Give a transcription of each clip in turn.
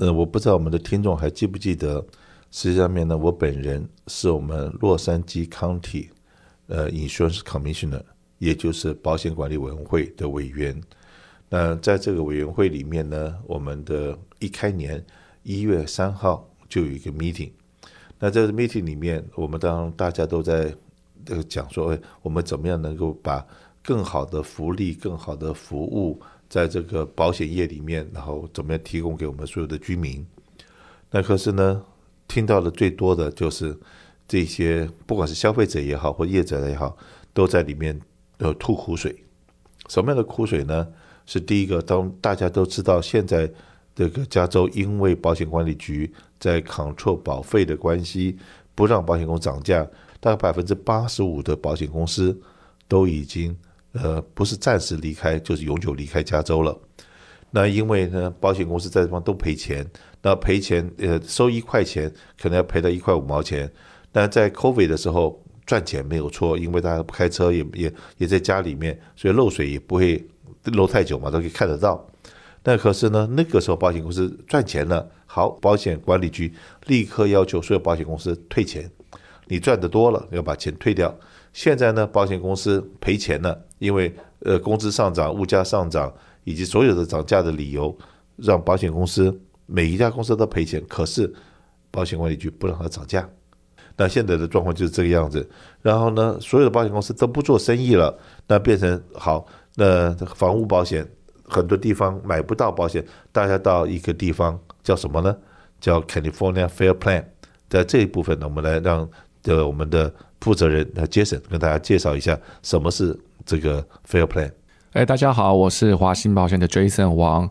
呃，我不知道我们的听众还记不记得，实际上面呢，我本人是我们洛杉矶 County 呃 Insurance Commissioner，也就是保险管理委员会的委员。那在这个委员会里面呢，我们的一开年一月三号就有一个 meeting。那在这 meeting 里面，我们当大家都在呃讲说，哎，我们怎么样能够把更好的福利、更好的服务，在这个保险业里面，然后怎么样提供给我们所有的居民？那可是呢，听到的最多的就是这些，不管是消费者也好，或业者也好，都在里面呃吐苦水。什么样的苦水呢？是第一个，当大家都知道现在这个加州因为保险管理局在 control 保费的关系，不让保险公司涨价，大概百分之八十五的保险公司都已经呃不是暂时离开，就是永久离开加州了。那因为呢，保险公司在这方都赔钱，那赔钱呃收一块钱，可能要赔到一块五毛钱。但在 COVID 的时候赚钱没有错，因为大家不开车也也也在家里面，所以漏水也不会。漏太久嘛，都可以看得到。但可是呢，那个时候保险公司赚钱了，好，保险管理局立刻要求所有保险公司退钱。你赚得多了，要把钱退掉。现在呢，保险公司赔钱了，因为呃工资上涨、物价上涨以及所有的涨价的理由，让保险公司每一家公司都赔钱。可是保险管理局不让它涨价。那现在的状况就是这个样子。然后呢，所有的保险公司都不做生意了，那变成好。那房屋保险很多地方买不到保险，大家到一个地方叫什么呢？叫 California Fair Plan。在这一部分呢，我们来让的我们的负责人那 Jason 跟大家介绍一下什么是这个 Fair Plan。哎，大家好，我是华兴保险的 Jason 王。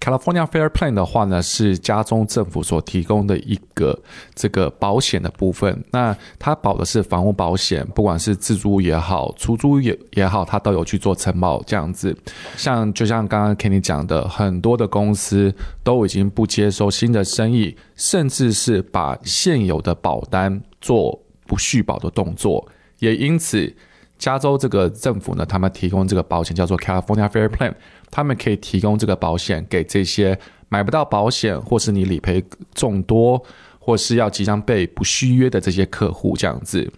California Fair Plan 的话呢，是加州政府所提供的一个这个保险的部分。那它保的是房屋保险，不管是自住也好，出租也也好，它都有去做承保这样子。像就像刚刚 Kenny 讲的，很多的公司都已经不接收新的生意，甚至是把现有的保单做不续保的动作。也因此，加州这个政府呢，他们提供这个保险叫做 California Fair Plan。他们可以提供这个保险给这些买不到保险，或是你理赔众多，或是要即将被不续约的这些客户这样子。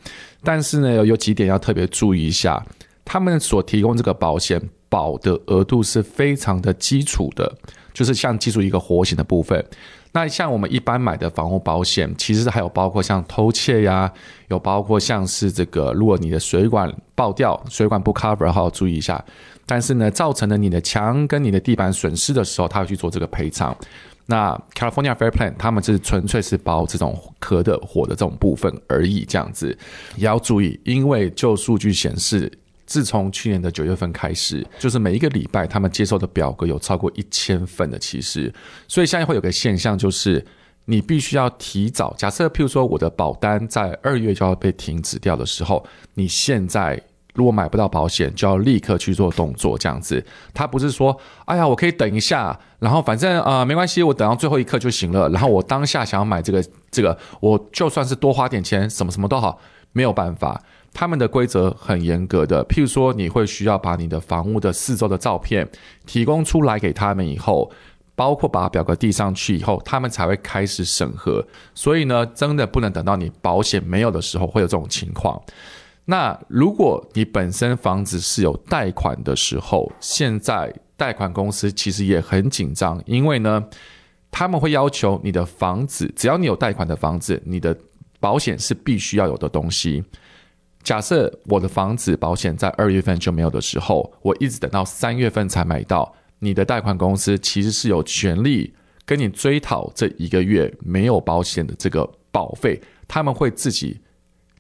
但是呢，有几点要特别注意一下，他们所提供这个保险保的额度是非常的基础的，就是像基础一个活险的部分。那像我们一般买的房屋保险，其实还有包括像偷窃呀，有包括像是这个，如果你的水管爆掉，水管不 cover，好好注意一下。但是呢，造成了你的墙跟你的地板损失的时候，他会去做这个赔偿。那 California Fair Plan 他们是纯粹是包这种壳的火的这种部分而已，这样子也要注意，因为就数据显示。自从去年的九月份开始，就是每一个礼拜他们接受的表格有超过一千份的，其实，所以现在会有个现象，就是你必须要提早。假设譬如说我的保单在二月就要被停止掉的时候，你现在如果买不到保险，就要立刻去做动作，这样子。他不是说，哎呀，我可以等一下，然后反正啊、呃、没关系，我等到最后一刻就行了。然后我当下想要买这个这个，我就算是多花点钱，什么什么都好，没有办法。他们的规则很严格的，譬如说，你会需要把你的房屋的四周的照片提供出来给他们以后，包括把表格递上去以后，他们才会开始审核。所以呢，真的不能等到你保险没有的时候会有这种情况。那如果你本身房子是有贷款的时候，现在贷款公司其实也很紧张，因为呢，他们会要求你的房子，只要你有贷款的房子，你的保险是必须要有的东西。假设我的房子保险在二月份就没有的时候，我一直等到三月份才买到，你的贷款公司其实是有权利跟你追讨这一个月没有保险的这个保费，他们会自己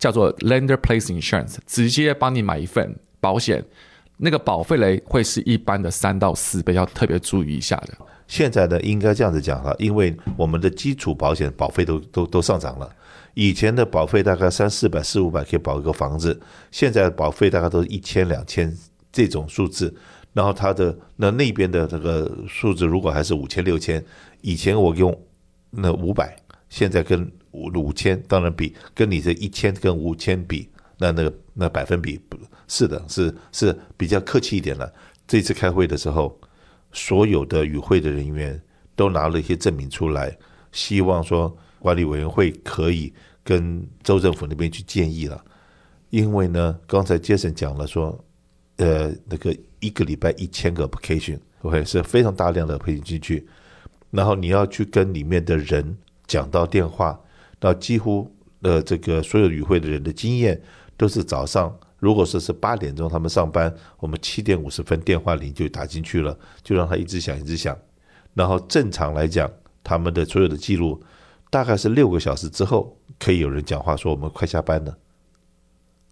叫做 lender place insurance，直接帮你买一份保险，那个保费嘞会是一般的三到四倍，要特别注意一下的。现在呢，应该这样子讲哈，因为我们的基础保险保费都都都上涨了。以前的保费大概三四百、四五百可以保一个房子，现在保费大概都是一千、两千这种数字。然后它的那那边的这个数字如果还是五千、六千，以前我用那五百，现在跟五五千，当然比跟你这一千跟五千比，那那个那百分比不是的，是是比较客气一点了。这次开会的时候，所有的与会的人员都拿了一些证明出来，希望说管理委员会可以跟州政府那边去建议了。因为呢，刚才杰森讲了说，呃，那个一个礼拜一千个 application，OK，是非常大量的培训进去，然后你要去跟里面的人讲到电话，那几乎呃这个所有与会的人的经验都是早上，如果说是八点钟他们上班，我们七点五十分电话铃就打进去了，就让他一直响一直响，然后正常来讲，他们的所有的记录大概是六个小时之后可以有人讲话说我们快下班了。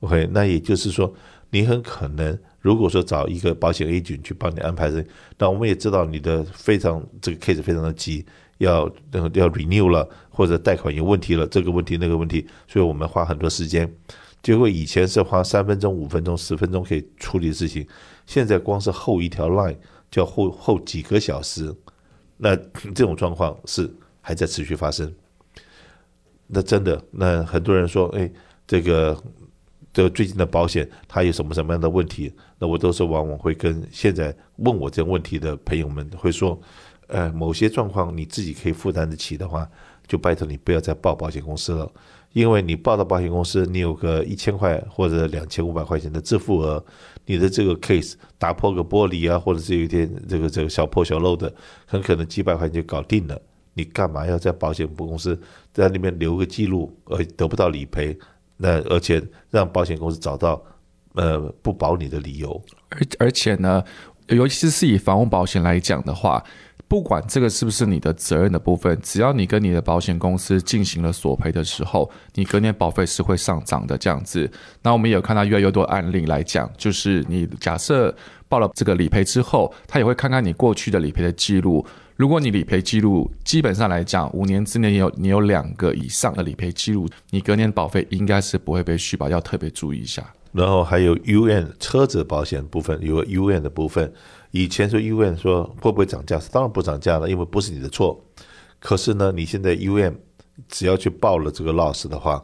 OK，那也就是说，你很可能如果说找一个保险 agent 去帮你安排人，那我们也知道你的非常这个 case 非常的急，要要 renew 了或者贷款有问题了，这个问题那个问题，所以我们花很多时间。结果以前是花三分钟、五分钟、十分钟可以处理事情，现在光是后一条 line 就要后后几个小时，那这种状况是还在持续发生。那真的，那很多人说，哎，这个。这最近的保险，它有什么什么样的问题？那我都是往往会跟现在问我这个问题的朋友们会说，呃，某些状况你自己可以负担得起的话，就拜托你不要再报保险公司了，因为你报到保险公司，你有个一千块或者两千五百块钱的自付额，你的这个 case 打破个玻璃啊，或者是有一点这个这个小破小漏的，很可能几百块钱就搞定了。你干嘛要在保险公司在那边留个记录，而得不到理赔？那而且让保险公司找到呃不保你的理由，而而且呢，尤其是以房屋保险来讲的话，不管这个是不是你的责任的部分，只要你跟你的保险公司进行了索赔的时候，你隔年保费是会上涨的这样子。那我们也有看到越来越多案例来讲，就是你假设报了这个理赔之后，他也会看看你过去的理赔的记录。如果你理赔记录基本上来讲，五年之内有你有两个以上的理赔记录，你隔年保费应该是不会被续保，要特别注意一下。然后还有 U N 车子保险部分，有 U N 的部分，以前说 UM 说会不会涨价，当然不涨价了，因为不是你的错。可是呢，你现在 UM 只要去报了这个 loss 的话，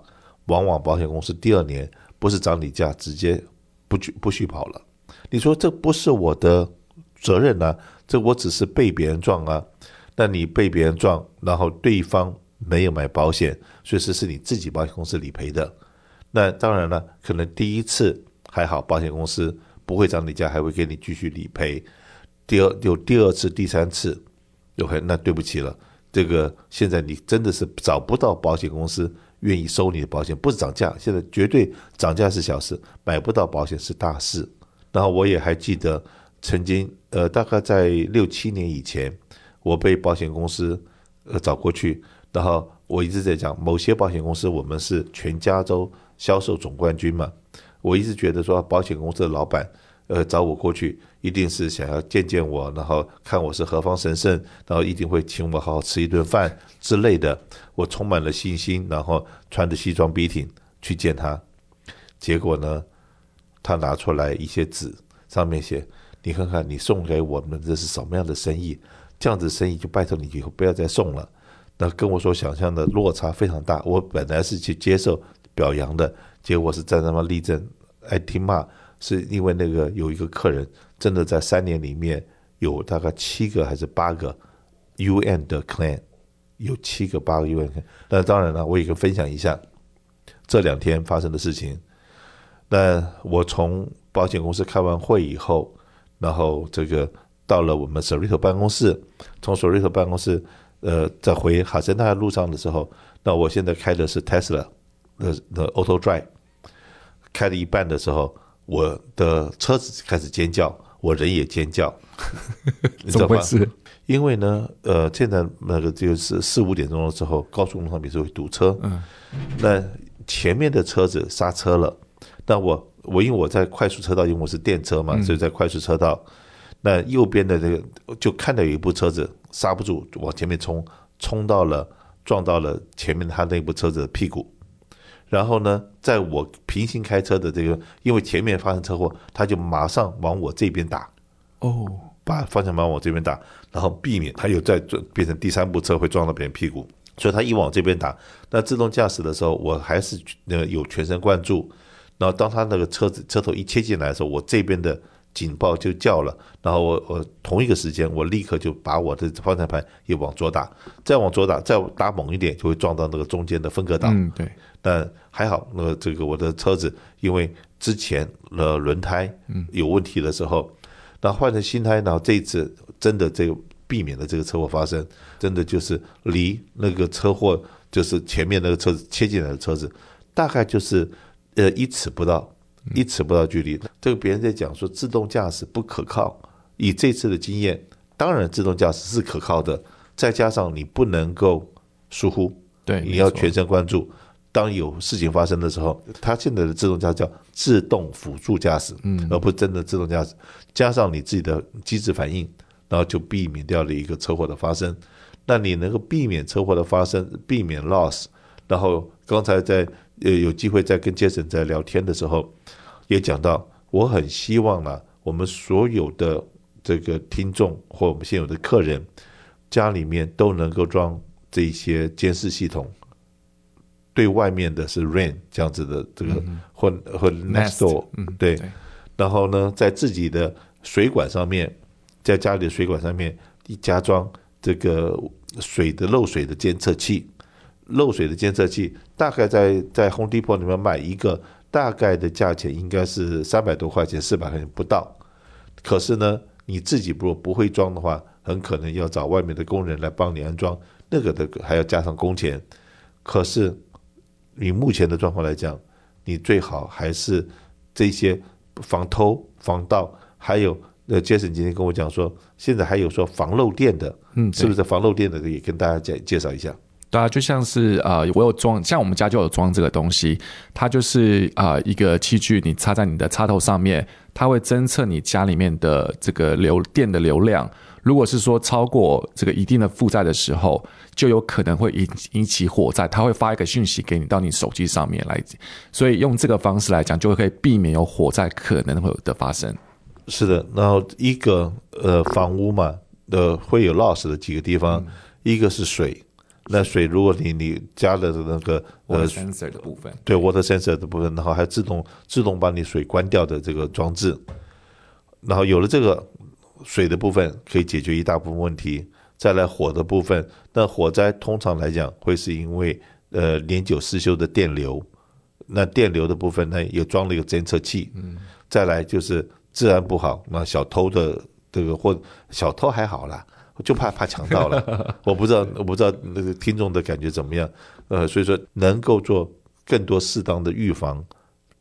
往往保险公司第二年不是涨你价，直接不续不续保了。你说这不是我的责任呢、这我只是被别人撞啊，那你被别人撞，然后对方没有买保险，所以是是你自己保险公司理赔的。那当然了，可能第一次还好，保险公司不会涨你价，还会给你继续理赔。第二有第二次、第三次，OK，那对不起了，这个现在你真的是找不到保险公司愿意收你的保险，不是涨价，现在绝对涨价是小事，买不到保险是大事。然后我也还记得。曾经，呃，大概在六七年以前，我被保险公司呃找过去，然后我一直在讲，某些保险公司我们是全加州销售总冠军嘛，我一直觉得说保险公司的老板呃找我过去，一定是想要见见我，然后看我是何方神圣，然后一定会请我好好吃一顿饭之类的，我充满了信心，然后穿着西装笔挺去见他，结果呢，他拿出来一些纸，上面写。你看看，你送给我们这是什么样的生意？这样子生意就拜托你以后不要再送了。那跟我所想象的落差非常大。我本来是去接受表扬的，结果是在那么立正，挨听骂，是因为那个有一个客人真的在三年里面有大概七个还是八个 UN 的 claim，有七个八个 UM。那当然了，我也可以分享一下这两天发生的事情。那我从保险公司开完会以后。然后这个到了我们 Sorito 办公室，从 Sorito 办公室，呃，在回哈森大路上的时候，那我现在开的是 Tesla 的的 Auto Drive，开了一半的时候，我的车子开始尖叫，我人也尖叫，你知道吗？因为呢，呃，现在那个就是四五点钟的时候，高速公路上面是会堵车，嗯，那前面的车子刹车了，那我。我因为我在快速车道，因为我是电车嘛，所以在快速车道，那右边的这个就看到有一部车子刹不住，往前面冲，冲到了撞到了前面他那部车子的屁股，然后呢，在我平行开车的这个，因为前面发生车祸，他就马上往我这边打，哦，把方向盘往我这边打，然后避免他又再转变成第三部车会撞到别人屁股，所以他一往这边打，那自动驾驶的时候，我还是那个有全神贯注。然后当他那个车子车头一切进来的时候，我这边的警报就叫了，然后我我同一个时间，我立刻就把我的方向盘也往左打，再往左打，再打猛一点，就会撞到那个中间的分隔岛。嗯，对。但还好，那个这个我的车子因为之前的轮胎有问题的时候，那换成新胎，然后这一次真的这个避免了这个车祸发生，真的就是离那个车祸就是前面那个车子切进来的车子，大概就是呃一尺不到。一尺不到距离，这个别人在讲说自动驾驶不可靠。以这次的经验，当然自动驾驶是可靠的，再加上你不能够疏忽，对，你要全神贯注。当有事情发生的时候，它现在的自动驾驶叫自动辅助驾驶，嗯，而不是真的自动驾驶。加上你自己的机制反应，然后就避免掉了一个车祸的发生。那你能够避免车祸的发生，避免 loss。然后刚才在呃有机会在跟杰森在聊天的时候。也讲到，我很希望呢，我们所有的这个听众或我们现有的客人，家里面都能够装这些监视系统，对外面的是 Rain 这样子的这个或或 Nest，对，然后呢，在自己的水管上面，在家里的水管上面一加装这个水的漏水的监测器，漏水的监测器大概在在 Home Depot 里面买一个。大概的价钱应该是三百多块钱，四百块钱不到。可是呢，你自己如果不会装的话，很可能要找外面的工人来帮你安装，那个的还要加上工钱。可是你目前的状况来讲，你最好还是这些防偷、防盗，还有呃，杰森今天跟我讲说，现在还有说防漏电的，嗯，是不是防漏电的也跟大家介介绍一下。对啊，就像是呃，我有装，像我们家就有装这个东西，它就是啊、呃、一个器具，你插在你的插头上面，它会侦测你家里面的这个流电的流量。如果是说超过这个一定的负载的时候，就有可能会引引起火灾，它会发一个讯息给你到你手机上面来。所以用这个方式来讲，就会可以避免有火灾可能会有的发生。是的，然后一个呃房屋嘛的会有 loss 的几个地方，嗯、一个是水。那水，如果你你加了的那个呃 sensor 的部分，对 water sensor 的部分，然后还自动自动把你水关掉的这个装置，然后有了这个水的部分，可以解决一大部分问题。再来火的部分，那火灾通常来讲会是因为呃年久失修的电流，那电流的部分呢也装了一个监测器。嗯，再来就是治安不好，那小偷的这个或小偷还好啦。就怕怕抢到了，我不知道，我不知道那个听众的感觉怎么样。呃，所以说能够做更多适当的预防，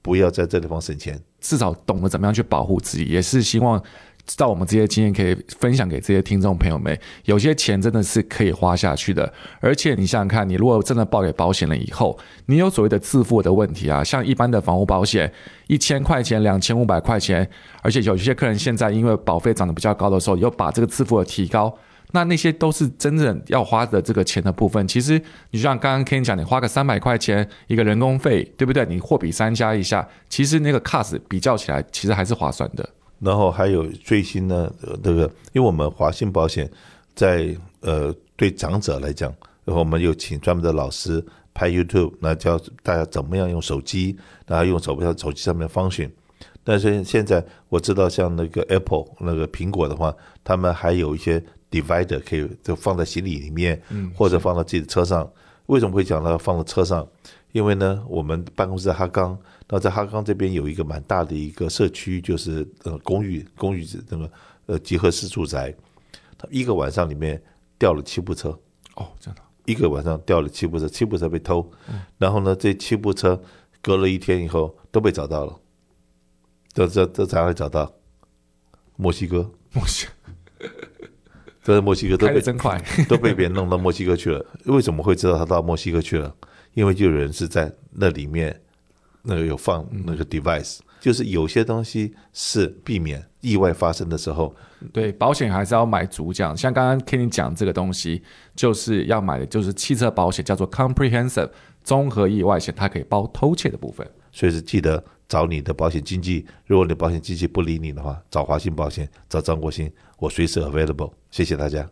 不要在这地方省钱，至少懂得怎么样去保护自己，也是希望。知道我们这些经验可以分享给这些听众朋友们，有些钱真的是可以花下去的。而且你想想看，你如果真的报给保险了以后，你有所谓的自付的问题啊，像一般的房屋保险，一千块钱、两千五百块钱，而且有些客人现在因为保费涨得比较高的时候，又把这个自付额提高，那那些都是真正要花的这个钱的部分。其实你就像刚刚 Ken 讲，你花个三百块钱一个人工费，对不对？你货比三家一下，其实那个 cost 比较起来，其实还是划算的。然后还有最新的这个，因为我们华信保险在呃对长者来讲，然后我们有请专门的老师拍 YouTube，那教大家怎么样用手机，然后用手机手机上面 function。但是现在我知道，像那个 Apple 那个苹果的话，他们还有一些 divider 可以就放在行李里面，或者放到自己的车上。为什么会讲到放到车上？因为呢，我们办公室在哈冈。那在哈冈这边有一个蛮大的一个社区，就是呃公寓公寓那个呃集合式住宅，他一个晚上里面掉了七部车哦，真的，一个晚上掉了七部车，七部车被偷，然后呢，这七部车隔了一天以后都被找到了，这这这咋会找到？墨西哥，墨西，墨西哥都被真快，都被别人弄到墨西哥去了。为什么会知道他到墨西哥去了？因为就有人是在那里面。那个有放那个 device，就是有些东西是避免意外发生的时候。对，保险还是要买足这样。像刚刚听你讲这个东西，就是要买的就是汽车保险，叫做 comprehensive 综合意外险，它可以包偷窃的部分。所以是记得找你的保险经纪，如果你保险经纪不理你的话，找华信保险，找张国兴，我随时 available。谢谢大家。